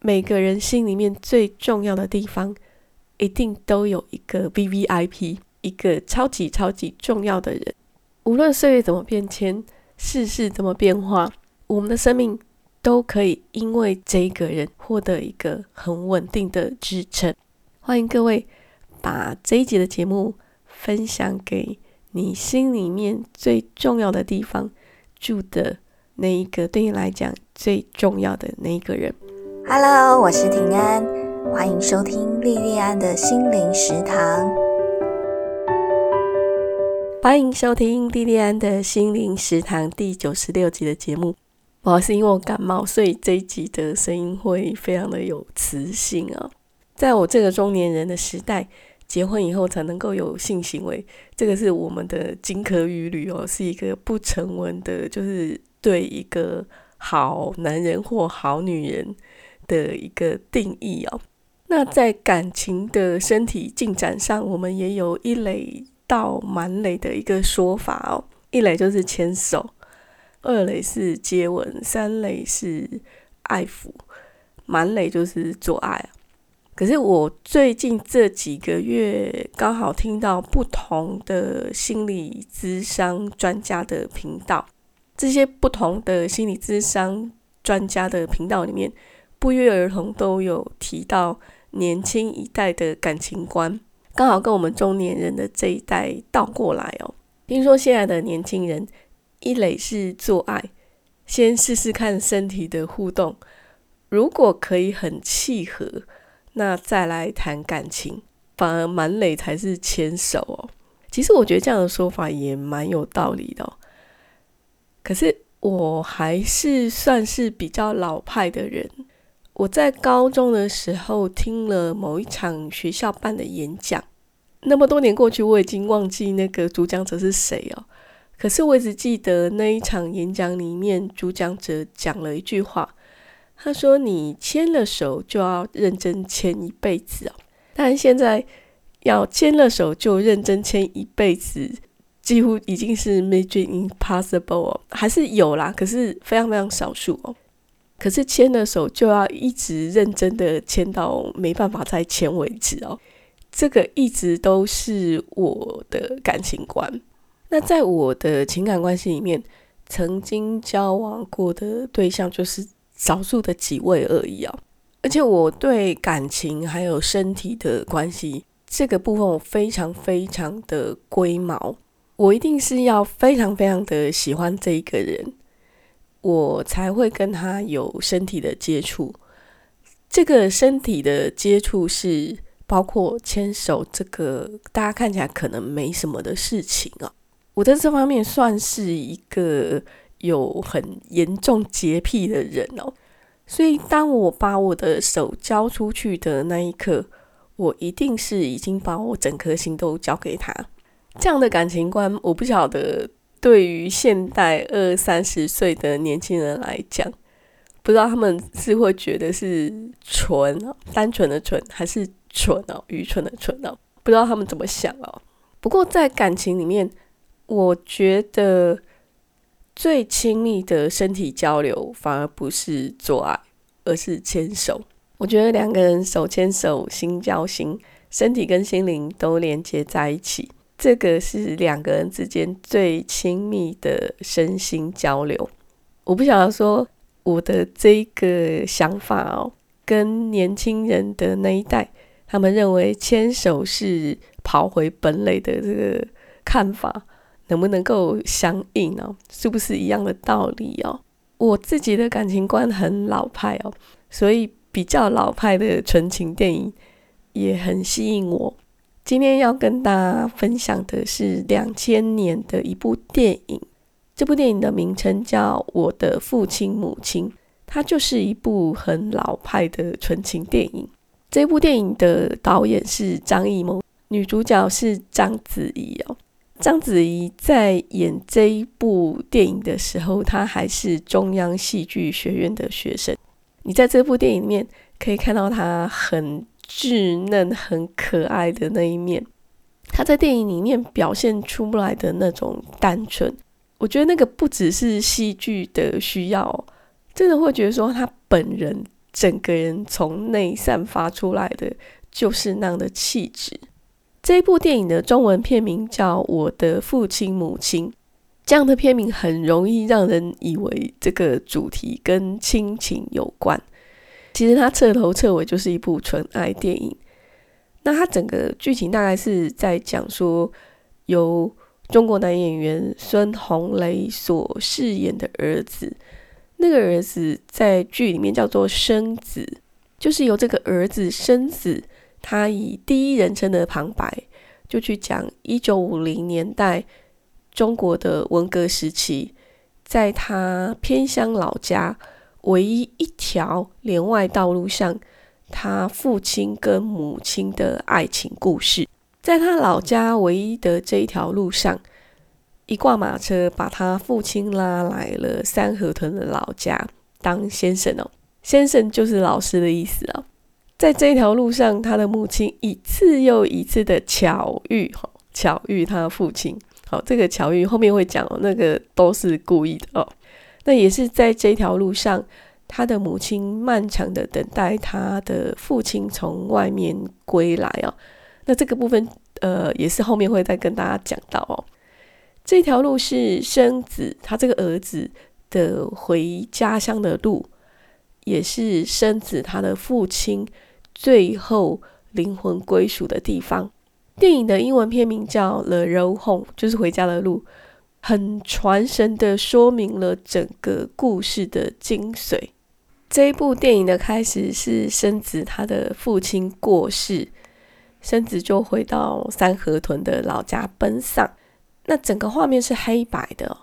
每个人心里面最重要的地方，一定都有一个 V V I P，一个超级超级重要的人。无论岁月怎么变迁，世事怎么变化，我们的生命都可以因为这个人获得一个很稳定的支撑。欢迎各位把这一集的节目分享给你心里面最重要的地方住的那一个，对你来讲最重要的那一个人。Hello，我是平安，欢迎收听莉莉安的心灵食堂。欢迎收听莉莉安的心灵食堂第九十六集的节目。不好意思，因为我感冒，所以这一集的声音会非常的有磁性啊。在我这个中年人的时代，结婚以后才能够有性行为，这个是我们的金科玉律哦，是一个不成文的，就是对一个好男人或好女人。的一个定义哦，那在感情的身体进展上，我们也有一垒到满垒的一个说法哦。一垒就是牵手，二垒是接吻，三垒是爱抚，满垒就是做爱。可是我最近这几个月刚好听到不同的心理咨商专家的频道，这些不同的心理咨商专家的频道里面。不约而同都有提到年轻一代的感情观，刚好跟我们中年人的这一代倒过来哦。听说现在的年轻人一垒是做爱，先试试看身体的互动，如果可以很契合，那再来谈感情。反而满垒才是牵手哦。其实我觉得这样的说法也蛮有道理的。可是我还是算是比较老派的人。我在高中的时候听了某一场学校办的演讲，那么多年过去，我已经忘记那个主讲者是谁哦。可是我一直记得那一场演讲里面，主讲者讲了一句话，他说：“你牵了手就要认真牵一辈子哦。”但现在要牵了手就认真牵一辈子，几乎已经是 mission impossible 哦，还是有啦，可是非常非常少数哦。可是牵了手就要一直认真的牵到没办法再牵为止哦，这个一直都是我的感情观。那在我的情感关系里面，曾经交往过的对象就是少数的几位而已哦。而且我对感情还有身体的关系这个部分，我非常非常的龟毛，我一定是要非常非常的喜欢这一个人。我才会跟他有身体的接触。这个身体的接触是包括牵手，这个大家看起来可能没什么的事情啊。我在这方面算是一个有很严重洁癖的人哦，所以当我把我的手交出去的那一刻，我一定是已经把我整颗心都交给他。这样的感情观，我不晓得。对于现代二三十岁的年轻人来讲，不知道他们是会觉得是纯哦，单纯的纯，还是蠢哦，愚蠢的蠢哦？不知道他们怎么想哦。不过在感情里面，我觉得最亲密的身体交流，反而不是做爱，而是牵手。我觉得两个人手牵手，心交心，身体跟心灵都连接在一起。这个是两个人之间最亲密的身心交流。我不晓得说我的这个想法哦，跟年轻人的那一代，他们认为牵手是跑回本垒的这个看法，能不能够相应哦？是不是一样的道理哦？我自己的感情观很老派哦，所以比较老派的纯情电影也很吸引我。今天要跟大家分享的是两千年的一部电影，这部电影的名称叫《我的父亲母亲》，它就是一部很老派的纯情电影。这部电影的导演是张艺谋，女主角是章子怡哦。章子怡在演这一部电影的时候，她还是中央戏剧学院的学生。你在这部电影里面可以看到她很。稚嫩、很可爱的那一面，他在电影里面表现出来的那种单纯，我觉得那个不只是戏剧的需要，真的会觉得说他本人整个人从内散发出来的就是那样的气质。这部电影的中文片名叫《我的父亲母亲》，这样的片名很容易让人以为这个主题跟亲情有关。其实它彻头彻尾就是一部纯爱电影。那它整个剧情大概是在讲说，由中国男演员孙红雷所饰演的儿子，那个儿子在剧里面叫做生子，就是由这个儿子生子，他以第一人称的旁白，就去讲一九五零年代中国的文革时期，在他偏乡老家唯一一条连外道路上。他父亲跟母亲的爱情故事，在他老家唯一的这一条路上，一挂马车把他父亲拉来了三河屯的老家当先生哦。先生就是老师的意思啊。在这条路上，他的母亲一次又一次的巧遇，哈，巧遇他父亲。好，这个巧遇后面会讲哦，那个都是故意的哦。那也是在这条路上。他的母亲漫长的等待他的父亲从外面归来哦，那这个部分呃也是后面会再跟大家讲到哦。这条路是生子他这个儿子的回家乡的路，也是生子他的父亲最后灵魂归属的地方。电影的英文片名叫《The Road Home》，就是回家的路，很传神的说明了整个故事的精髓。这一部电影的开始是生子他的父亲过世，生子就回到三河屯的老家奔丧。那整个画面是黑白的。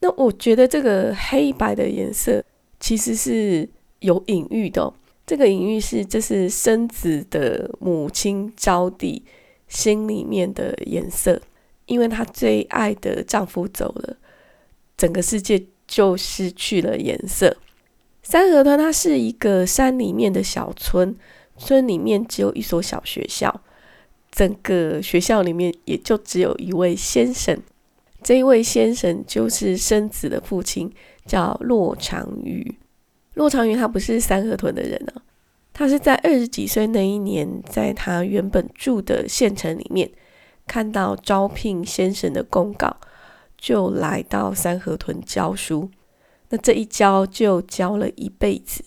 那我觉得这个黑白的颜色其实是有隐喻的。这个隐喻是这是生子的母亲招娣心里面的颜色，因为她最爱的丈夫走了，整个世界就失去了颜色。三河屯它是一个山里面的小村，村里面只有一所小学校，整个学校里面也就只有一位先生，这一位先生就是生子的父亲，叫骆长瑜。骆长瑜他不是三河屯的人啊，他是在二十几岁那一年，在他原本住的县城里面看到招聘先生的公告，就来到三河屯教书。那这一教就教了一辈子。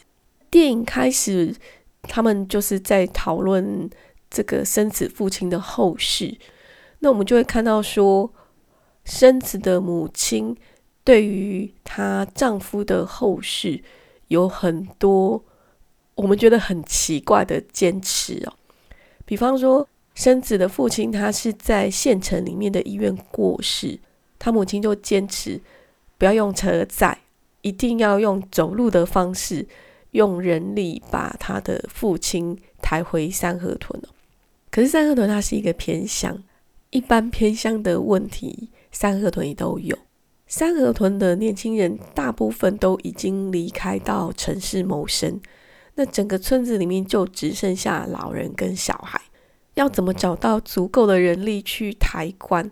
电影开始，他们就是在讨论这个生子父亲的后事。那我们就会看到说，生子的母亲对于她丈夫的后事有很多我们觉得很奇怪的坚持哦。比方说，生子的父亲他是在县城里面的医院过世，他母亲就坚持不要用车载。一定要用走路的方式，用人力把他的父亲抬回三河屯。可是三河屯它是一个偏乡，一般偏乡的问题，三河屯也都有。三河屯的年轻人大部分都已经离开到城市谋生，那整个村子里面就只剩下老人跟小孩，要怎么找到足够的人力去抬棺？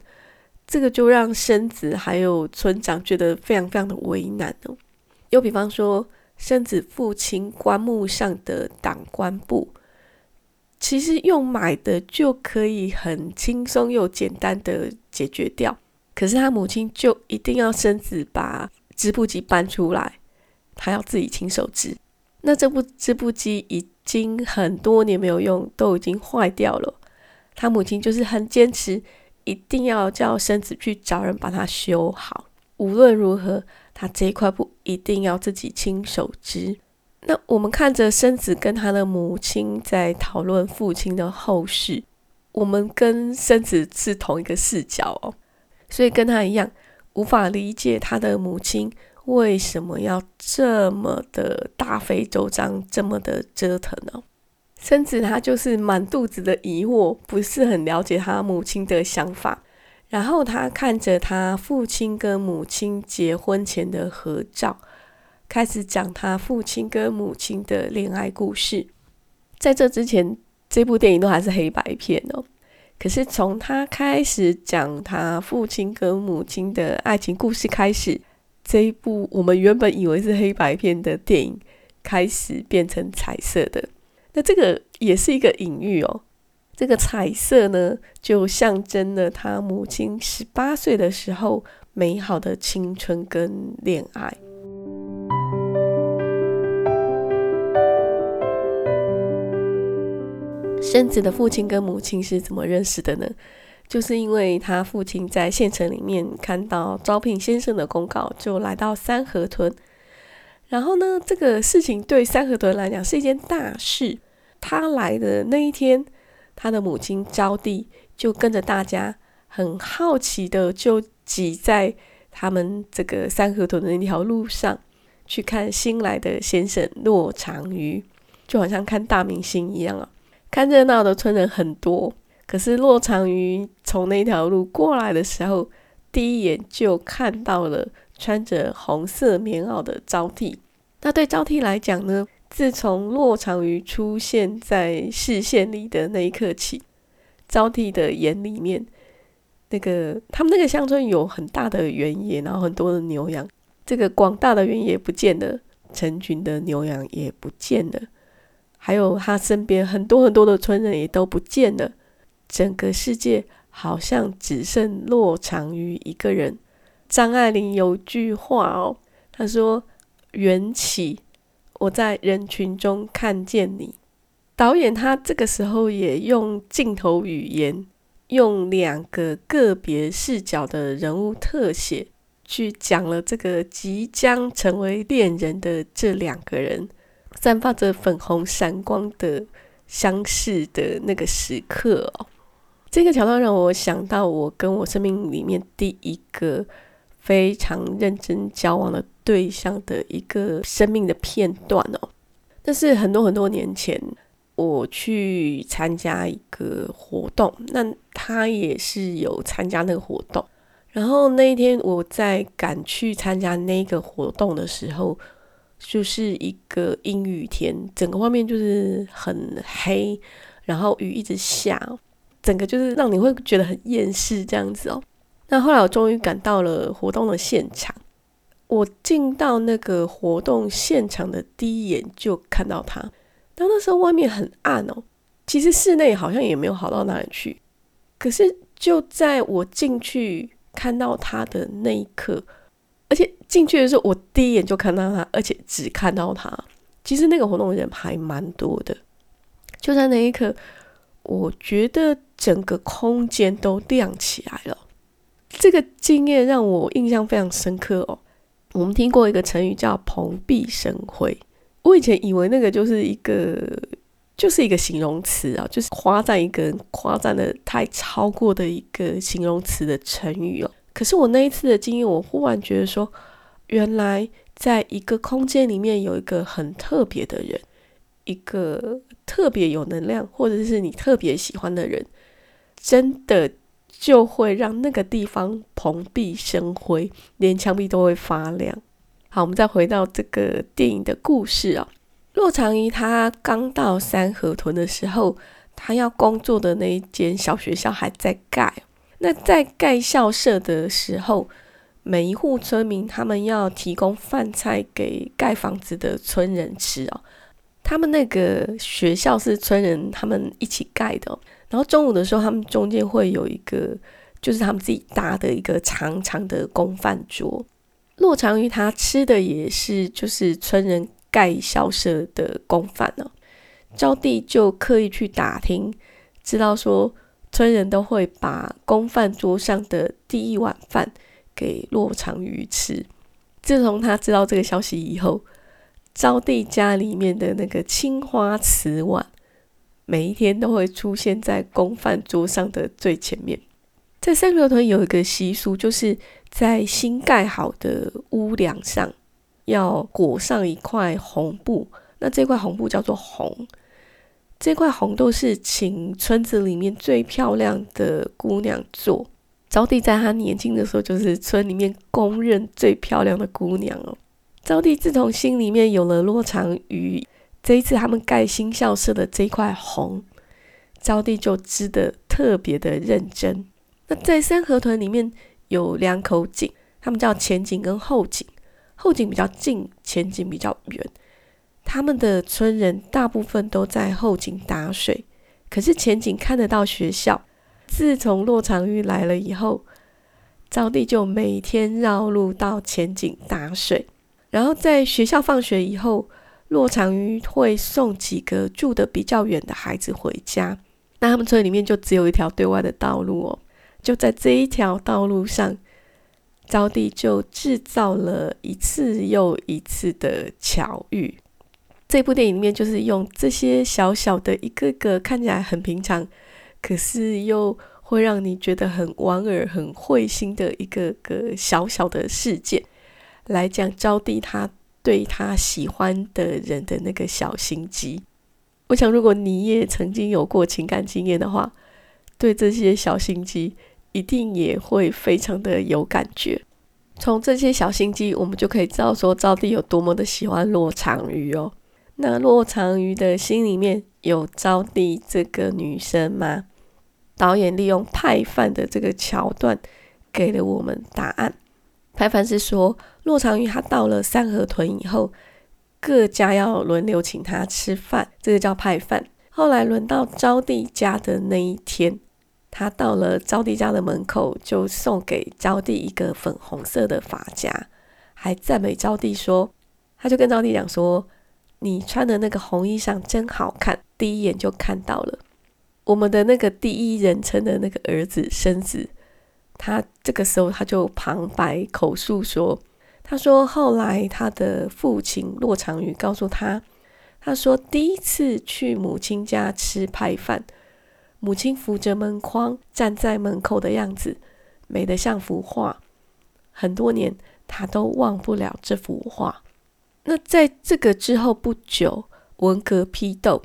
这个就让生子还有村长觉得非常非常的为难哦。又比方说，生子父亲棺木上的挡棺布，其实用买的就可以很轻松又简单的解决掉。可是他母亲就一定要生子把织布机搬出来，他要自己亲手织。那这部织布机一经很多年没有用，都已经坏掉了。他母亲就是很坚持。一定要叫生子去找人把它修好。无论如何，他这一块布一定要自己亲手织。那我们看着生子跟他的母亲在讨论父亲的后事，我们跟生子是同一个视角哦，所以跟他一样无法理解他的母亲为什么要这么的大费周章，这么的折腾呢？生子他就是满肚子的疑惑，不是很了解他母亲的想法。然后他看着他父亲跟母亲结婚前的合照，开始讲他父亲跟母亲的恋爱故事。在这之前，这部电影都还是黑白片哦。可是从他开始讲他父亲跟母亲的爱情故事开始，这一部我们原本以为是黑白片的电影。开始变成彩色的。那这个也是一个隐喻哦。这个彩色呢，就象征了他母亲十八岁的时候美好的青春跟恋爱。生子的父亲跟母亲是怎么认识的呢？就是因为他父亲在县城里面看到招聘先生的公告，就来到三河屯。然后呢，这个事情对三河屯来讲是一件大事。他来的那一天，他的母亲招娣就跟着大家，很好奇的就挤在他们这个三河屯的那条路上，去看新来的先生骆长瑜，就好像看大明星一样啊。看热闹的村人很多，可是骆长瑜从那条路过来的时候，第一眼就看到了穿着红色棉袄的招娣。那对招娣来讲呢，自从骆长瑜出现在视线里的那一刻起，招娣的眼里面，那个他们那个乡村有很大的原野，然后很多的牛羊，这个广大的原野不见了，成群的牛羊也不见了。还有他身边很多很多的村人也都不见了，整个世界好像只剩落长于一个人。张爱玲有句话哦，她说：“缘起，我在人群中看见你。”导演他这个时候也用镜头语言，用两个个别视角的人物特写，去讲了这个即将成为恋人的这两个人。散发着粉红闪光的相识的那个时刻哦，这个桥段让我想到我跟我生命里面第一个非常认真交往的对象的一个生命的片段哦。但是很多很多年前，我去参加一个活动，那他也是有参加那个活动，然后那一天我在赶去参加那个活动的时候。就是一个阴雨天，整个画面就是很黑，然后雨一直下，整个就是让你会觉得很厌世这样子哦。那后来我终于赶到了活动的现场，我进到那个活动现场的第一眼就看到他。当那时候外面很暗哦，其实室内好像也没有好到哪里去。可是就在我进去看到他的那一刻。而且进去的时候，我第一眼就看到他，而且只看到他。其实那个活动人还蛮多的。就在那一刻，我觉得整个空间都亮起来了。这个经验让我印象非常深刻哦。我们听过一个成语叫“蓬荜生辉”，我以前以为那个就是一个就是一个形容词啊，就是夸赞一个人夸赞的太超过的一个形容词的成语哦。可是我那一次的经验，我忽然觉得说，原来在一个空间里面有一个很特别的人，一个特别有能量，或者是你特别喜欢的人，真的就会让那个地方蓬荜生辉，连墙壁都会发亮。好，我们再回到这个电影的故事啊，骆长怡他刚到三河屯的时候，他要工作的那一间小学校还在盖。那在盖校舍的时候，每一户村民他们要提供饭菜给盖房子的村人吃哦。他们那个学校是村人他们一起盖的，然后中午的时候，他们中间会有一个，就是他们自己搭的一个长长的公饭桌。洛长于他吃的也是就是村人盖校舍的公饭呢。招娣就刻意去打听，知道说。村人都会把公饭桌上的第一碗饭给洛长鱼吃。自从他知道这个消息以后，招娣家里面的那个青花瓷碗，每一天都会出现在公饭桌上的最前面。在三河屯有一个习俗，就是在新盖好的屋梁上要裹上一块红布，那这块红布叫做红。这块红豆是请村子里面最漂亮的姑娘做。招娣在她年轻的时候，就是村里面公认最漂亮的姑娘哦。招娣自从心里面有了骆长瑜，这一次他们盖新校舍的这一块红，招娣就织的特别的认真。那在三河屯里面有两口井，他们叫前井跟后井，后井比较近，前井比较远。他们的村人大部分都在后井打水，可是前井看得到学校。自从骆长鱼来了以后，招娣就每天绕路到前井打水，然后在学校放学以后，骆长鱼会送几个住的比较远的孩子回家。那他们村里面就只有一条对外的道路哦，就在这一条道路上。招娣就制造了一次又一次的巧遇。这部电影里面就是用这些小小的一个个看起来很平常，可是又会让你觉得很莞尔、很会心的一个个小小的事件，来讲招娣他对他喜欢的人的那个小心机。我想，如果你也曾经有过情感经验的话，对这些小心机。一定也会非常的有感觉。从这些小心机，我们就可以知道说招娣有多么的喜欢骆长鱼哦。那骆长鱼的心里面有招娣这个女生吗？导演利用派饭的这个桥段给了我们答案。派饭是说，骆长鱼他到了三河屯以后，各家要轮流请他吃饭，这个叫派饭。后来轮到招娣家的那一天。他到了招娣家的门口，就送给招娣一个粉红色的发夹，还赞美招娣说：“他就跟招娣讲说，你穿的那个红衣裳真好看，第一眼就看到了。我们的那个第一人称的那个儿子生子，他这个时候他就旁白口述说，他说后来他的父亲骆长宇告诉他，他说第一次去母亲家吃派饭。”母亲扶着门框站在门口的样子，美得像幅画。很多年，他都忘不了这幅画。那在这个之后不久，文革批斗，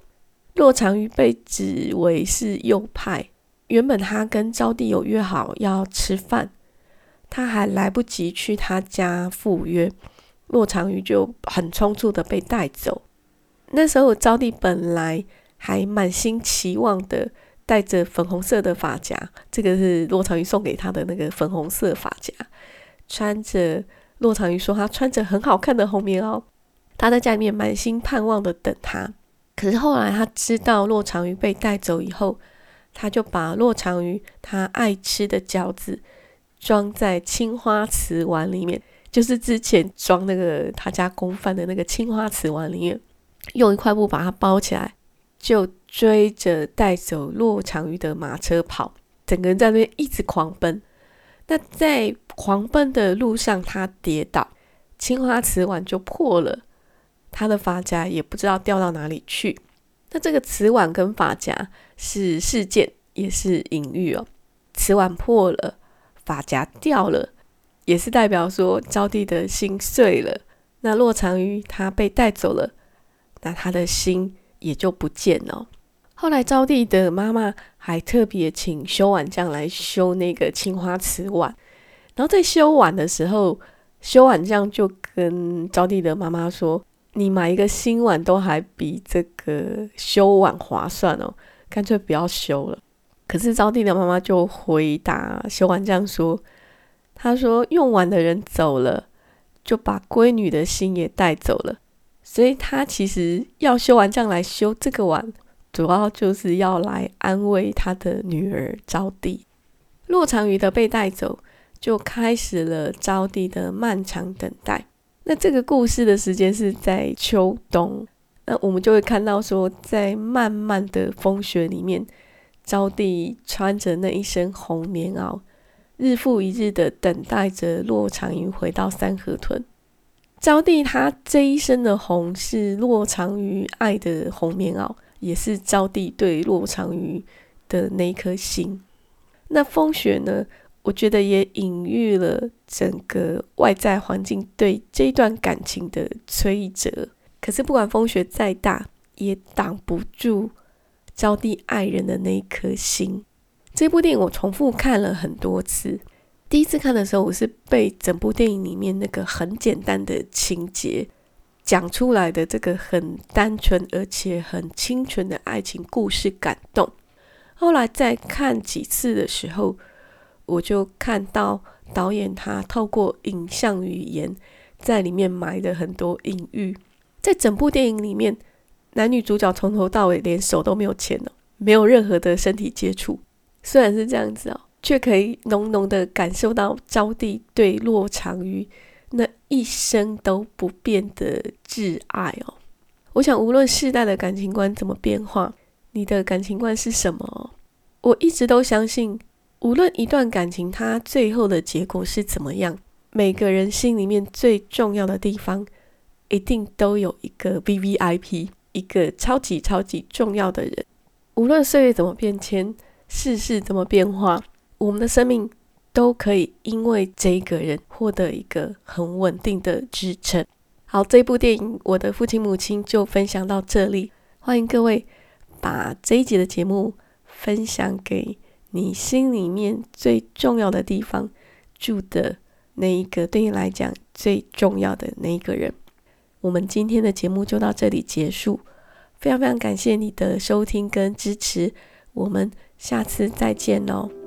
骆长鱼被指为是右派。原本他跟招娣有约好要吃饭，他还来不及去他家赴约，骆长鱼就很匆促的被带走。那时候，招娣本来还满心期望的。戴着粉红色的发夹，这个是骆长鱼送给他的那个粉红色发夹。穿着骆长鱼说他穿着很好看的红棉袄，他在家里面满心盼望的等他。可是后来他知道骆长鱼被带走以后，他就把骆长鱼他爱吃的饺子装在青花瓷碗里面，就是之前装那个他家公饭的那个青花瓷碗里面，用一块布把它包起来。就追着带走骆长鱼的马车跑，整个人在那边一直狂奔。那在狂奔的路上，他跌倒，青花瓷碗就破了，他的发夹也不知道掉到哪里去。那这个瓷碗跟发夹是事件，也是隐喻哦。瓷碗破了，发夹掉了，也是代表说招娣的心碎了。那骆长鱼他被带走了，那他的心。也就不见了。后来招娣的妈妈还特别请修碗匠来修那个青花瓷碗，然后在修碗的时候，修碗匠就跟招娣的妈妈说：“你买一个新碗都还比这个修碗划算哦，干脆不要修了。”可是招娣的妈妈就回答修碗匠说：“她说用完的人走了，就把闺女的心也带走了。”所以她其实要修完这样来修这个碗，主要就是要来安慰她的女儿招娣。落长鱼的被带走，就开始了招娣的漫长等待。那这个故事的时间是在秋冬，那我们就会看到说，在漫漫的风雪里面，招娣穿着那一身红棉袄，日复一日的等待着骆长鱼回到三河屯。招娣她这一身的红是骆长鱼爱的红棉袄，也是招娣对骆长鱼的那一颗心。那风雪呢？我觉得也隐喻了整个外在环境对这段感情的摧折。可是不管风雪再大，也挡不住招娣爱人的那一颗心。这部电影我重复看了很多次。第一次看的时候，我是被整部电影里面那个很简单的情节讲出来的这个很单纯而且很清纯的爱情故事感动。后来再看几次的时候，我就看到导演他透过影像语言在里面埋的很多隐喻。在整部电影里面，男女主角从头到尾连手都没有牵哦，没有任何的身体接触。虽然是这样子哦，却可以浓浓的感受到招娣对骆长瑜那一生都不变的挚爱哦。我想，无论世代的感情观怎么变化，你的感情观是什么？我一直都相信，无论一段感情它最后的结果是怎么样，每个人心里面最重要的地方，一定都有一个 V V I P，一个超级超级重要的人。无论岁月怎么变迁，世事怎么变化，我们的生命都可以因为这个人获得一个很稳定的支撑。好，这部电影《我的父亲母亲》就分享到这里。欢迎各位把这一集的节目分享给你心里面最重要的地方住的那一个，对你来讲最重要的那一个人。我们今天的节目就到这里结束，非常非常感谢你的收听跟支持，我们下次再见哦。